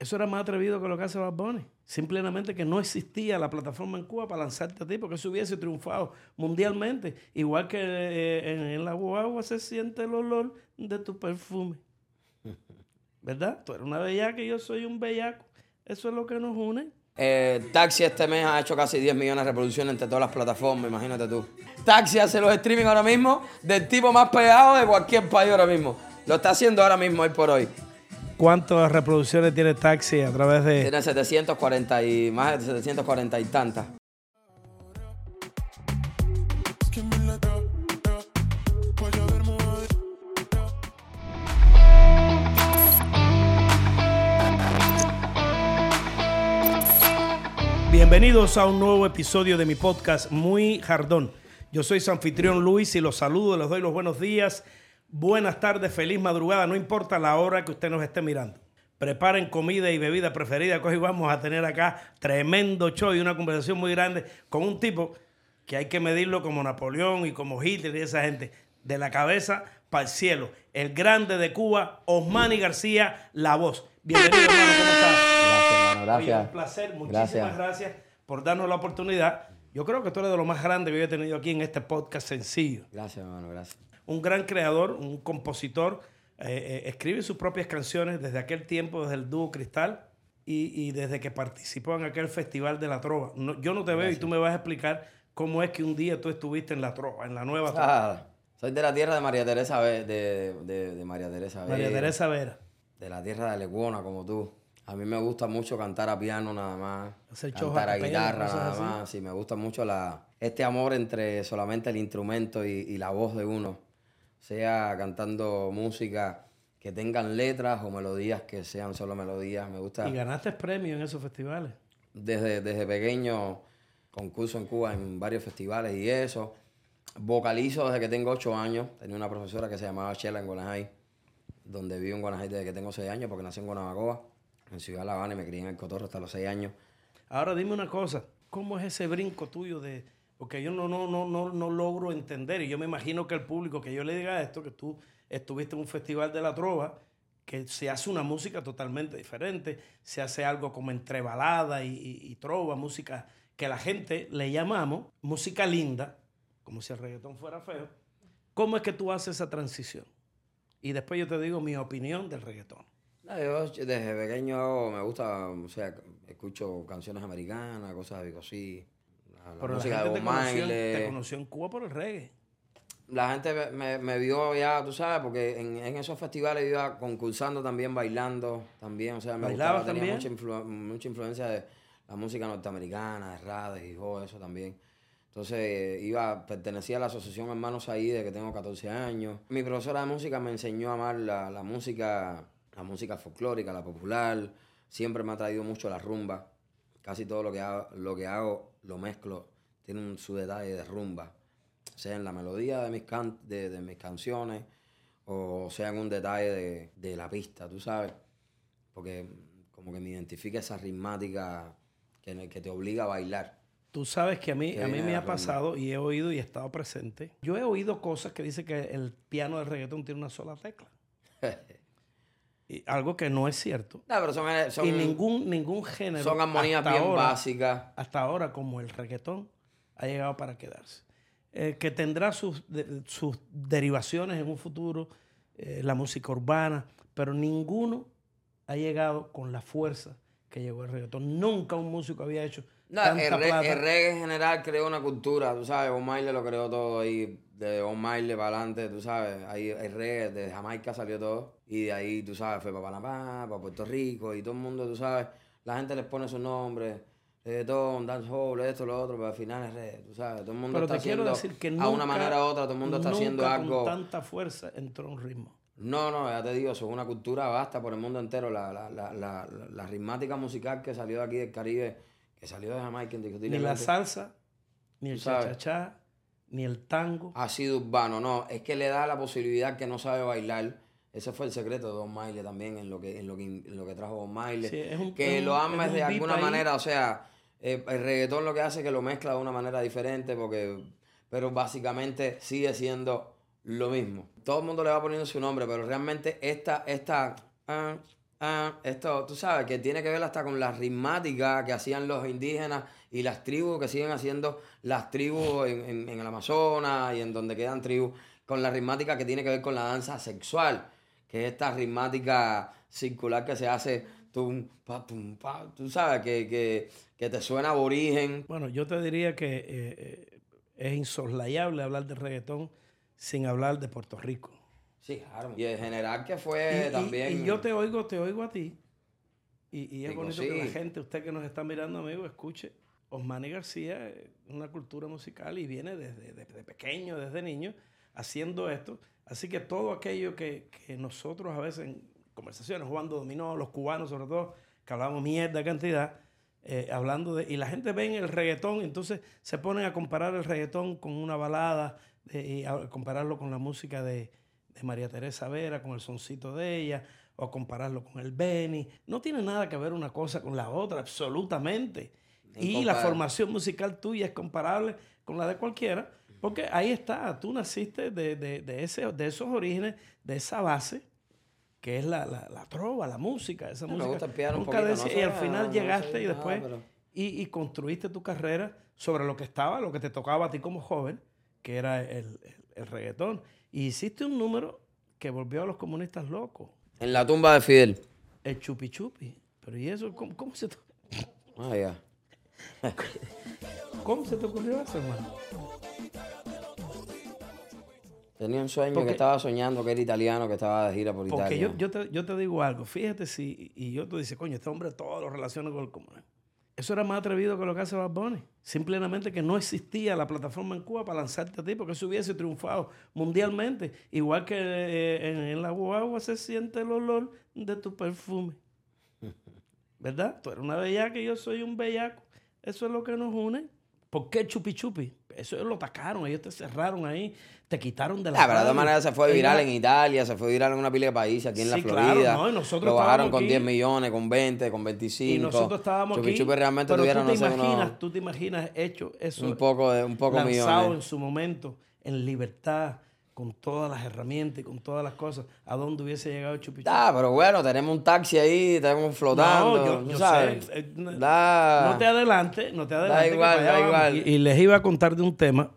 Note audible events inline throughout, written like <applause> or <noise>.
Eso era más atrevido que lo que hace Bad Bunny. Simplemente que no existía la plataforma en Cuba para lanzarte a ti, porque eso hubiese triunfado mundialmente. Igual que eh, en, en la guagua se siente el olor de tu perfume. <laughs> ¿Verdad? Tú eres una bellaca y yo soy un bellaco. Eso es lo que nos une. Eh, Taxi este mes ha hecho casi 10 millones de reproducciones entre todas las plataformas, imagínate tú. Taxi hace los streaming ahora mismo del tipo más pegado de cualquier país ahora mismo. Lo está haciendo ahora mismo, hoy por hoy. ¿Cuántas reproducciones tiene Taxi a través de...? Tiene 740 y más de 740 y tantas. Bienvenidos a un nuevo episodio de mi podcast Muy Jardón. Yo soy su anfitrión Luis y los saludo, les doy los buenos días, buenas tardes, feliz madrugada, no importa la hora que usted nos esté mirando. Preparen comida y bebida preferida, que hoy vamos a tener acá tremendo show y una conversación muy grande con un tipo que hay que medirlo como Napoleón y como Hitler y esa gente, de la cabeza para el cielo. El grande de Cuba, Osmani García, la voz. Bienvenido, hermano, ¿cómo estás? Gracias, Oye, gracias. un placer, muchísimas gracias. por darnos la oportunidad. Yo creo que tú eres de lo más grande que yo he tenido aquí en este podcast sencillo. Gracias, hermano, gracias. Un gran creador, un compositor, eh, eh, escribe sus propias canciones desde aquel tiempo, desde el dúo Cristal y, y desde que participó en aquel festival de la Trova. No- yo no te veo y tú me vas a explicar cómo es que un día tú estuviste en la Trova, en la nueva Trova. Ah, soy de la tierra de María Teresa, Ve- de, de- de María Teresa. María Vera. Teresa Vera. de la tierra de Leguona, como tú. A mí me gusta mucho cantar a piano nada más, Hacer cantar a guitarra nada así. más. Sí, me gusta mucho la, este amor entre solamente el instrumento y, y la voz de uno. Sea cantando música que tengan letras o melodías que sean solo melodías. Me gusta Y ganaste premio en esos festivales. desde, desde pequeño concurso en Cuba en varios festivales y eso. Vocalizo desde que tengo ocho años. Tenía una profesora que se llamaba Chela en Guanajay, donde vivo en Guanajay desde que tengo seis años, porque nací en Guanabacoa, en Ciudad La Habana, y me crié en el Cotorro hasta los seis años. Ahora dime una cosa, ¿cómo es ese brinco tuyo de porque yo no no no no no logro entender y yo me imagino que el público que yo le diga esto que tú estuviste en un festival de la trova que se hace una música totalmente diferente, se hace algo como entre balada y, y- trova, música que la gente le llamamos música linda, como si el reggaetón fuera feo. ¿Cómo es que tú haces esa transición? Y después yo te digo mi opinión del reggaetón. No, yo desde pequeño me gusta, o sea, escucho canciones americanas, cosas así. La, Pero la gente de te conoció, Marley. te conoció en Cuba por el reggae. la gente me, me- vio ya, tú sabes, porque en, en esos festivales iba concursando también, bailando también, o sea, me ¿Bailabas gustaba, tenía mucha, influ- mucha influencia de la música norteamericana, de Rades y todo eso también. Entonces iba, pertenecía a la asociación Hermanos ahí de que tengo 14 años. Mi profesora de música me enseñó a amar la, la música, la música folclórica, la popular. Siempre me ha traído mucho la rumba. Casi todo lo que hago, lo que hago lo mezclo, tiene un, su detalle de rumba sea en la melodía de mis, can- de, de mis canciones o sea en un detalle de, de la pista, tú sabes. Porque como que me identifica esa ritmática que, que te obliga a bailar. Tú sabes que a mí, Que a mí me ha pasado y he oído y he estado presente. Yo he oído cosas que dicen que el piano del reggaetón tiene una sola tecla. <laughs> Y algo que no es cierto. No, pero son, son, y ningún, ningún género. son armonías bien ahora, básicas. Hasta ahora, como el reggaetón, ha llegado para quedarse. Eh, que tendrá sus, de- sus derivaciones en un futuro, eh, la música urbana, pero ninguno ha llegado con la fuerza que llegó el reggaetón. Nunca un músico había hecho No, tanta el, re- plata. el reggae en general creó una cultura, tú sabes, Bob Marley lo creó todo ahí, de Bob Marley para adelante, tú sabes, ahí el reggae de Jamaica salió todo, y de ahí, tú sabes, fue para Panamá, para Puerto Rico, y todo el mundo, tú sabes, la gente les pone sus nombres, reggaetón, dancehall, esto, lo otro, pero al final es reggae, tú sabes, todo el mundo Pero está te quiero haciendo, decir que a una manera u otra, todo el mundo está haciendo nunca algo, con tanta fuerza entró un ritmo. no, no, ya te digo, eso es una cultura vasta por el mundo entero. La, la, la, la, la, la ritmática musical que salió de aquí del Caribe, que salió de Jamaica, Ni la salsa, ni el cha-cha-cha, ni el tango. ha sido urbano. No, es que le da la posibilidad que no sabe bailar. Ese fue el secreto de Don Maile también, en lo que, en lo que, en lo que trajo Don Maile. Sí, es un- que lo un- ames es un de alguna ahí. manera, o sea, eh, el reggaetón lo que hace es que lo mezcla de una manera diferente, porque, pero básicamente sigue siendo lo mismo. Todo el mundo le va poniendo su nombre, pero realmente esta, esta, ah, Ah, esto, tú sabes, que tiene que ver hasta con la ritmática que hacían los indígenas y las tribus que siguen haciendo las tribus en, en- el Amazonas y en donde quedan tribus, con la ritmática que tiene que ver con la danza sexual, que es esta ritmática circular que se hace, tum, pa, tum, pa, tú sabes, que, que, que te suena aborigen. Bueno, yo te diría que eh, eh, es insoslayable hablar de reggaetón sin hablar de Puerto Rico. Sí, claro. Y en general que fue y- también... y yo te oigo, te oigo a ti. Y, y es Digo, bonito que la gente, usted que nos está mirando, amigo, escuche. Osmani García es una cultura musical y viene desde, desde pequeño, desde niño, haciendo esto. Así que todo aquello que, que nosotros a veces en conversaciones, jugando dominó, los cubanos sobre todo, que hablamos mierda cantidad, eh, hablando de... Y la gente ve en el reggaetón, entonces se ponen a comparar el reggaetón con una balada de- y a compararlo con la música de, de María Teresa Vera, con el soncito de ella, o compararlo con el Benny. No tiene nada que ver una cosa con la otra, absolutamente. Y la formación musical tuya es comparable con la de cualquiera, porque ahí está, tú naciste de, de- de ese, de esos orígenes, de esa base, que es la, la, la trova, la música, esa Me música. gusta poquito, cadencia, no y al final no llegaste sé y nada, después pero- y, y construiste tu carrera sobre lo que estaba, lo que te tocaba a ti como joven, que era el, el- el reggaetón. Y hiciste un número que volvió a los comunistas locos, En la tumba de Fidel. el chupi chupi. Pero ¿y eso cómo, cómo se, te, Ah, ya. <laughs> cómo se te ocurrió eso, hermano? Tenía un sueño Porque- que estaba soñando que era italiano, que estaba de gira por Porque Italia. yo, yo, te, yo te digo algo, fíjate si, y yo te dice, coño, este hombre todo lo relaciona con el comunismo. Eso era más atrevido que lo que hace Bad Bunny. Simplemente que no existía la plataforma en Cuba para lanzarte a ti, porque eso hubiese triunfado mundialmente. Igual que eh, en, en la guagua se siente el olor de tu perfume. <laughs> ¿Verdad? Tú eres una bellaca y yo soy un bellaco. Eso es lo que nos une. ¿Por qué chupi chupi? Eso lo atacaron, ellos te cerraron ahí, te quitaron de la Ah, pero de todas maneras se fue viral en Italia, se fue viral en una pila de países, aquí en la Sí, claro, Florida. no, y nosotros lo bajaron con aquí. 10 millones, con 20, con 25. Y nosotros estábamos Chupi aquí. Chupi realmente pero tuvieron, tú te no sé, unos- imaginas, tú te imaginas hecho eso un poco, de, un poco lanzado en millones. su momento, en libertad, con todas las herramientas y con todas las cosas, ¿a dónde hubiese llegado Chupi Chupi? Ah, pero bueno, tenemos un taxi ahí, tenemos flotando, No, yo- sabes. sé, eh, no- Da- No te adelante, no te adelante. que igual, da igual. Y, y les iba a contar de un tema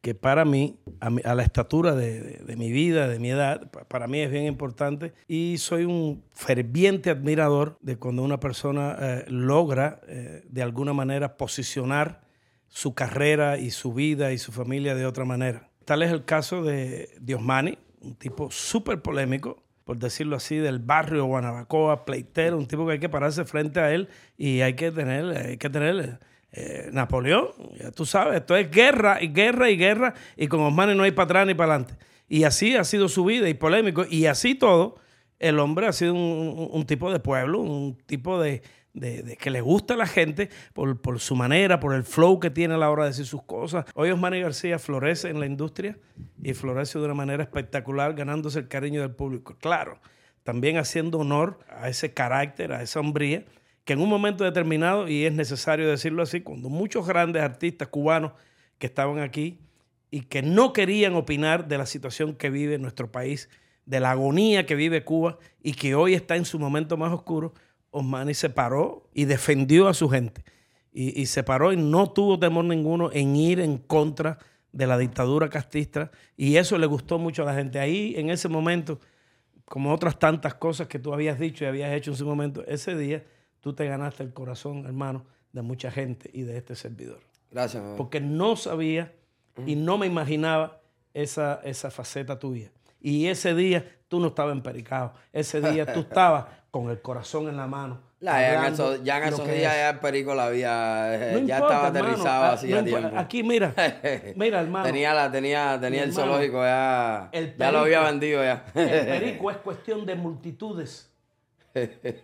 que para mí, a, mi- a la estatura de, de- de mi vida, de mi edad, pa- para mí es bien importante. Y soy un ferviente admirador de cuando una persona eh, logra eh, de alguna manera posicionar su carrera y su vida y su familia de otra manera. Tal es el caso de Diosmani, un tipo súper polémico, por decirlo así, del barrio Guanabacoa, pleitero, un tipo que hay que pararse frente a él y hay que tener, hay que tener eh, Napoleón, ya tú sabes, esto es guerra y guerra y guerra y con Osmani no hay para atrás ni para adelante. Y así ha sido su vida y polémico y así todo, el hombre ha sido un, tipo de pueblo, un tipo de, de- que le gusta a la gente por, por su manera, por el flow que tiene a la hora de decir sus cosas. Hoy Osmani García florece en la industria y florece de una manera espectacular, ganándose el cariño del público. Claro, también haciendo honor a ese carácter, a esa hombría, que en un momento determinado, y es necesario decirlo así, cuando muchos grandes artistas cubanos que estaban aquí y que no querían opinar de la situación que vive nuestro país, de la agonía que vive Cuba y que hoy está en su momento más oscuro, Osmani se paró y defendió a su gente. Y, y se paró y no tuvo temor ninguno en ir en contra de la dictadura castista. Y eso le gustó mucho a la gente. Ahí, en ese momento, como otras tantas cosas que tú habías dicho y habías hecho en su momento, ese día tú te ganaste el corazón, hermano, de mucha gente y de este servidor Gracias, mamá. porque no sabía y no me imaginaba esa, esa faceta tuya. Y ese día tú no estabas empericado. Ese día tú estabas <laughs> con el corazón en la mano. La- ya en esos, ya en esos días ya el perico la había, eh, No ya importa, estaba aterrizado Ah, hacía no tiempo. Aquí, mira, <laughs> mira, hermano. Tenía, la, tenía, tenía el hermano, zoológico ya, el ya lo había vendido ya. El perico <laughs> es cuestión de multitudes.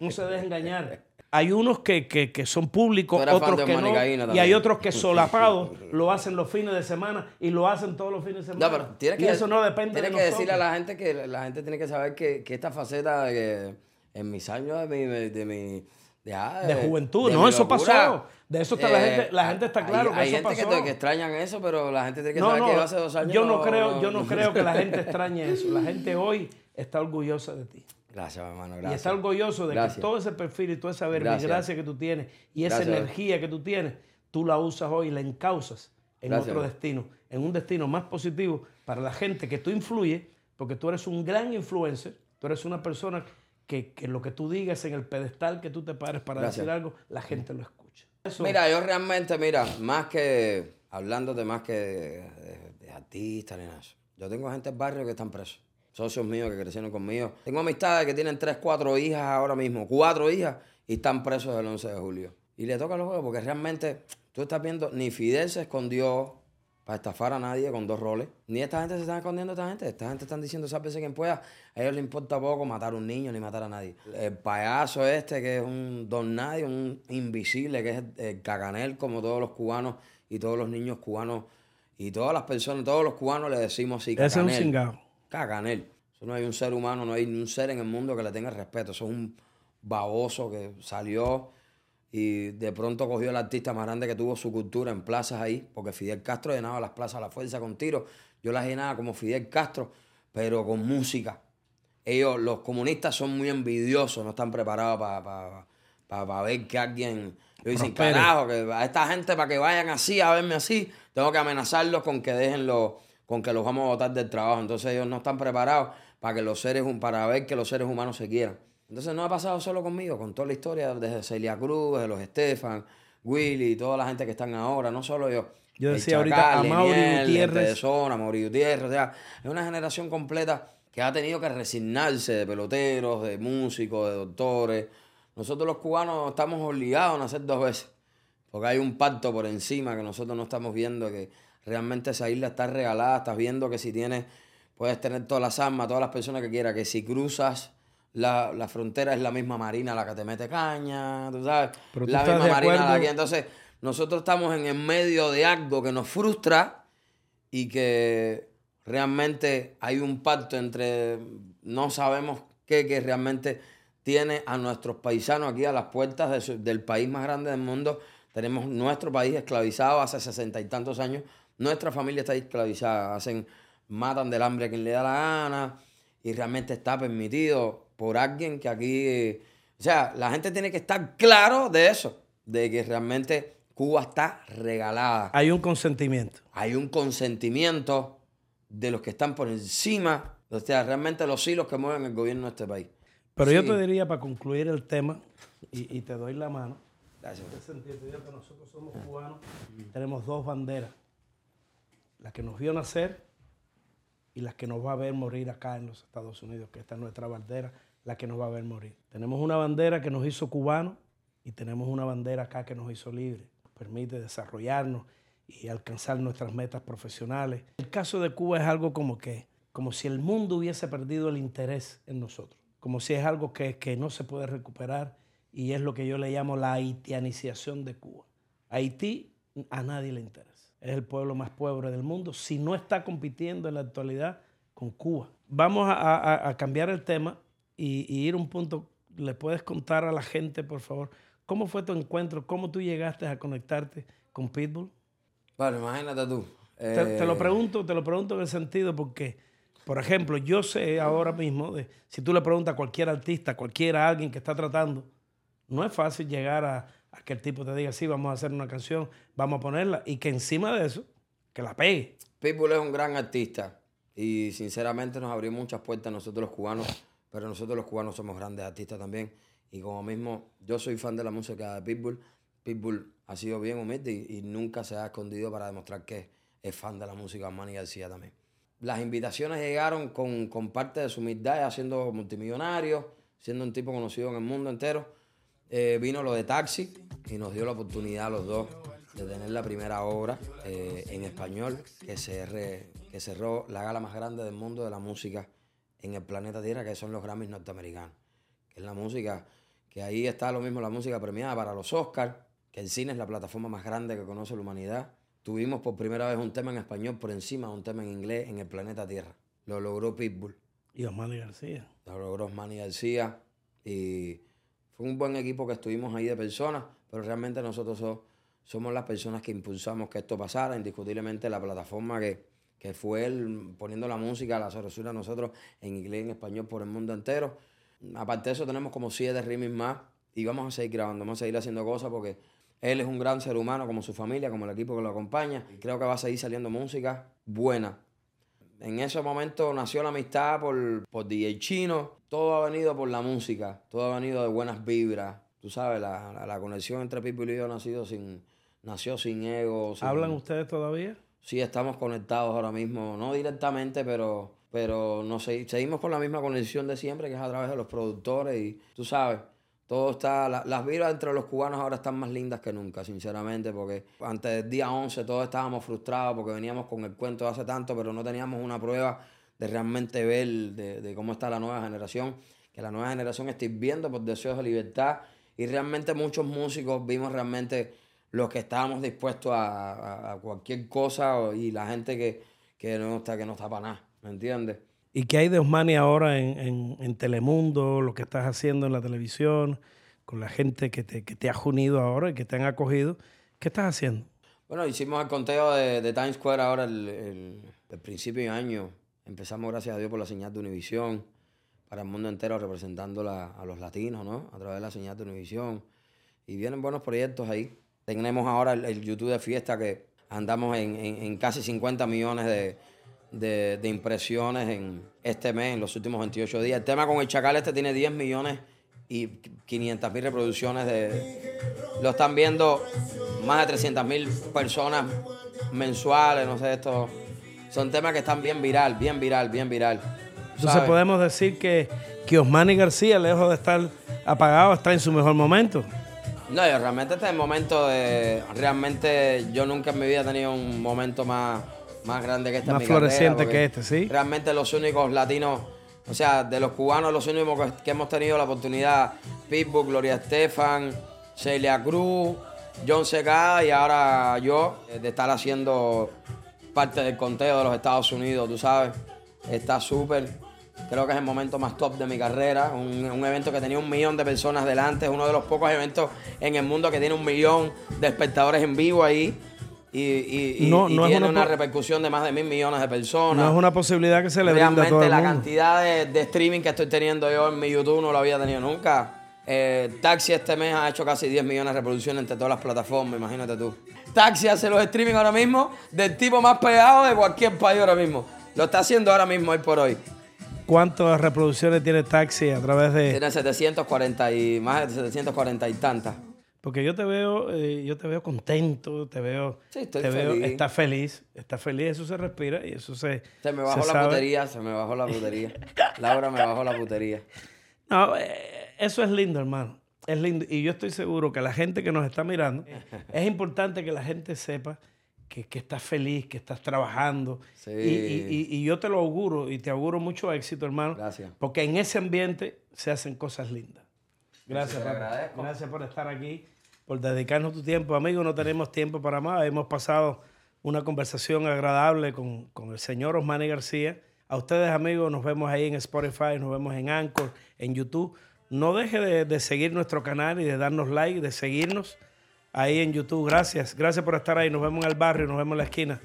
No se deje engañar. Hay unos que, que- que son públicos, otros que no. Y hay otros que solapados <laughs> lo hacen los fines de semana y lo hacen todos los fines de semana. No, pero tienes y que, eso no depende tienes de que decirle a la gente que la gente tiene que saber que, que esta faceta que en mis años de mi, de mi de, ah, De juventud, de no, eso locura, pasó. De eso está la eh, gente- la gente está hay- claro que hay eso gente que, pasó. que extrañan eso, pero la gente tiene que No, saber no, que hace dos años yo no creo, yo no creo que la <laughs> gente extrañe eso. La gente hoy está orgullosa de ti. Gracias, hermano, gracias. Y está orgulloso de Gracias. que todo ese perfil y toda esa verbigracia que tú tienes y esa Gracias. energía que tú tienes, tú la usas hoy y la encausas en otro destino, en un destino más positivo para la gente que tú influyes, porque tú eres un gran influencer, tú eres una persona que, que lo que tú digas en el pedestal que tú te pares para decir algo, la gente lo escucha. Eso- Mira, yo realmente, mira, más que hablándote más que de, de- de artistas ni nada. Yo tengo gente del barrio que están presos. Socios míos que crecieron conmigo. Tengo amistades que tienen tres, cuatro hijas ahora mismo, cuatro hijas, y están presos el 11 de julio. Y le toca los juegos porque realmente tú estás viendo, ni Fidel se escondió para estafar a nadie con dos roles. Ni esta gente se está escondiendo esta gente. Esta gente están diciendo, sálvese quien pueda. A ellos les importa poco matar a un niño ni matar a nadie. El payaso este, que es un don nadie, un invisible, que es el, el caganel, como todos los cubanos y todos los niños cubanos y todas las personas, todos los cubanos le decimos así, Ese es un caganel. Cingado. Caganel. Eso no hay un ser humano, no hay un ser en el mundo que le tenga respeto. Eso es un baboso que salió y de pronto cogió el artista más grande que tuvo su cultura en plazas ahí, porque Fidel Castro llenaba las plazas a la fuerza con tiros. Yo las llenaba como Fidel Castro, pero con música. Ellos, los comunistas, son muy envidiosos, no están preparados para ver que alguien. Yo dicen, carajo, que a esta gente para que vayan así, a verme así, tengo que amenazarlos con que dejen los, con que los vamos a botar del trabajo. Entonces ellos no están preparados para que los seres, para ver que los seres humanos se quieran. Entonces no ha pasado solo conmigo, con toda la historia, desde Celia Cruz, de los Estefan, Willy, toda la gente que están ahora, no solo yo. Yo decía ahorita Chacal, a Mauri Leniel, Gutiérrez. zona, Mauri Gutiérrez, o sea, es una generación completa que ha tenido que resignarse de peloteros, de músicos, de doctores. Nosotros los cubanos estamos obligados a nacer dos veces, porque hay un pacto por encima que nosotros no estamos viendo, que realmente esa isla está regalada, estás viendo que si tienes, puedes tener todas las armas, todas las personas que quieras, que si cruzas la, la frontera es la misma marina la que te mete caña, tú sabes, Pero tú la misma marina la que... Entonces, nosotros estamos en el medio de algo que nos frustra y que realmente hay un pacto entre no sabemos qué que realmente tiene a nuestros paisanos aquí a las puertas de su- del país más grande del mundo. Tenemos nuestro país esclavizado hace sesenta y tantos años. Nuestra familia está esclavizada. Hacen, matan del hambre a quien le da la gana y realmente está permitido por alguien que aquí... o sea, la gente tiene que estar claro de eso, de que realmente Cuba está regalada Hay un consentimiento. hay un consentimiento de los que están por encima, o sea, realmente los hilos que mueven el gobierno de este país. Pero yo te diría, para concluir el tema, y, y te doy la mano, Gracias. en ese sentido, te digo que nosotros somos cubanos, tenemos dos banderas. La que nos vio nacer y la que nos va a ver morir acá en los Estados Unidos, que esta es nuestra bandera, la que nos va a ver morir. Tenemos una bandera que nos hizo cubanos y tenemos una bandera acá que nos hizo libres. Permite desarrollarnos y alcanzar nuestras metas profesionales. El caso de Cuba es algo como que, como si el mundo hubiese perdido el interés en nosotros, como si es algo que, que no se puede recuperar y es lo que yo le llamo la haitianización de Cuba. Haití a nadie le interesa. Es el pueblo más pobre del mundo si no está compitiendo en la actualidad con Cuba. Vamos a, a- a cambiar el tema y, y ir a un punto. ¿Le puedes contar a la gente, por favor, cómo fue tu encuentro? ¿Cómo tú llegaste a conectarte con Pitbull? Bueno, imagínate tú. Te, te lo eh, pregunto, te lo pregunto en el sentido porque, por ejemplo, yo sé ahora mismo, de, si tú le preguntas a cualquier artista, a cualquiera, alguien que está tratando, no es fácil llegar a, que el tipo te diga, sí, vamos a hacer una canción, vamos a ponerla, y que encima de eso, que la pegue. Pitbull es un gran artista y sinceramente nos abrió muchas puertas nosotros los cubanos, pero nosotros los cubanos somos grandes artistas también. Y como mismo, yo soy fan de la música de Pitbull. Pitbull ha sido bien humilde y, nunca se ha escondido para demostrar que es fan de la música Manny García también. Las invitaciones llegaron con, con parte de su humildad, siendo multimillonario, siendo un tipo conocido en el mundo entero. Eh, vino lo de Taxi y nos dio la oportunidad a los dos de tener la primera obra eh, en español que, cerró la gala más grande del mundo de la música en el planeta Tierra, que son los Grammys norteamericanos. Que es la música, que ahí está lo mismo la música premiada para los Oscars, que el cine es la plataforma más grande que conoce la humanidad. Tuvimos por primera vez un tema en español por encima de un tema en inglés en el planeta Tierra. Lo logró Pitbull. Y Osmani García. Lo logró Manny García y fue un buen equipo que estuvimos ahí de personas, pero realmente nosotros so- somos las personas que impulsamos que esto pasara, indiscutiblemente la plataforma que, que fue él poniendo la música, la sabrosura a nosotros en inglés y en español por el mundo entero. Aparte de eso, tenemos como siete remix más y vamos a seguir grabando, vamos a seguir haciendo cosas porque él es un gran ser humano, como su familia, como el equipo que lo acompaña. Creo que va a seguir saliendo música buena. En ese momento nació la amistad por, por DJ Chino. Todo ha venido por la música, todo ha venido de buenas vibras. Tú sabes, la, la, conexión entre Pitbull y yo nacido sin, nació sin ego. ¿Hablan ustedes todavía? Sí, estamos conectados ahora mismo, no directamente, pero, pero no seguimos con la misma conexión de siempre, que es a través de los productores y tú sabes, todo está, las vibras entre los cubanos ahora están más lindas que nunca, sinceramente, porque antes del día 11 todos estábamos frustrados porque veníamos con el cuento de hace tanto, pero no teníamos una prueba de realmente ver de, cómo está la nueva generación, que la nueva generación está viendo por deseos de libertad y realmente muchos músicos vimos realmente los que estábamos dispuestos a, cualquier cosa y la gente que, que, no está, que no está para nada, ¿me entiendes? ¿Y qué hay de Osmani ahora en, Telemundo, lo que estás haciendo en la televisión, con la gente que te, que te ha unido ahora y que te han acogido? ¿Qué estás haciendo? Bueno, hicimos el conteo de, Times Square ahora el, principio de año. Empezamos, gracias a Dios, por la señal de Univisión, para el mundo entero representando a los latinos, ¿no? A través de la señal de Univisión. Y vienen buenos proyectos ahí. Tenemos ahora el, YouTube de fiesta que andamos en casi 50 millones de, de, impresiones en este mes, en los últimos 28 días. El tema con el Chacal este tiene 10 millones y 500 mil reproducciones. De, lo están viendo más de 300 mil personas mensuales, no sé, esto. Son temas que están bien viral, bien viral, bien viral. Entonces podemos decir que, que Osmani García, lejos de estar apagado, está en su mejor momento. No, yo realmente este es el momento de... Realmente yo nunca en mi vida he tenido un momento más más grande que este. Más floreciente que este, sí. Realmente los únicos latinos, o sea, de los cubanos, los únicos que, hemos tenido la oportunidad, Pitbull, Gloria Estefan, Celia Cruz, John Seca y ahora yo, eh, de estar haciendo parte del conteo de los Estados Unidos, tú sabes. Está súper. Creo que es el momento más top de mi carrera. Un, un, evento que tenía un millón de personas delante. Es uno de los pocos eventos en el mundo que tiene un millón de espectadores en vivo ahí y, no, tiene una, repercusión de más de mil millones de personas. No es una posibilidad que se le brinda a todo el la cantidad de, streaming que estoy teniendo yo en mi YouTube no lo había tenido nunca. Eh, Taxi este mes ha hecho casi 10 millones de reproducciones entre todas las plataformas, imagínate tú. Taxi hace los streaming ahora mismo del tipo más pegado de cualquier país ahora mismo. Lo está haciendo ahora mismo, hoy por hoy. ¿Cuántas reproducciones tiene Taxi a través de...? Tiene 740 y más de 740 y tantas. Porque yo te veo, eh, yo te veo contento, te veo, sí, estoy te feliz. veo, estás feliz, estás feliz, eso se respira y eso se. Se me bajó la putería, se me bajó la putería. Laura me bajó la putería. No, eh, eso es lindo, hermano. Es lindo. Y yo estoy seguro que la gente que nos está mirando, es importante que la gente sepa que, que estás feliz, que estás trabajando. Sí. Y, y, yo te lo auguro y te auguro mucho éxito, hermano. Gracias. Porque en ese ambiente se hacen cosas lindas. Gracias, Gracias por estar aquí por dedicarnos tu tiempo. Amigos, no tenemos tiempo para más. Hemos pasado una conversación agradable con, el señor Osmani García. A ustedes, amigos, nos vemos ahí en Spotify, nos vemos en Anchor, en YouTube. No deje de, de seguir nuestro canal y de darnos like, de seguirnos ahí en YouTube. Gracias. Gracias por estar ahí. Nos vemos en el barrio, nos vemos en la esquina.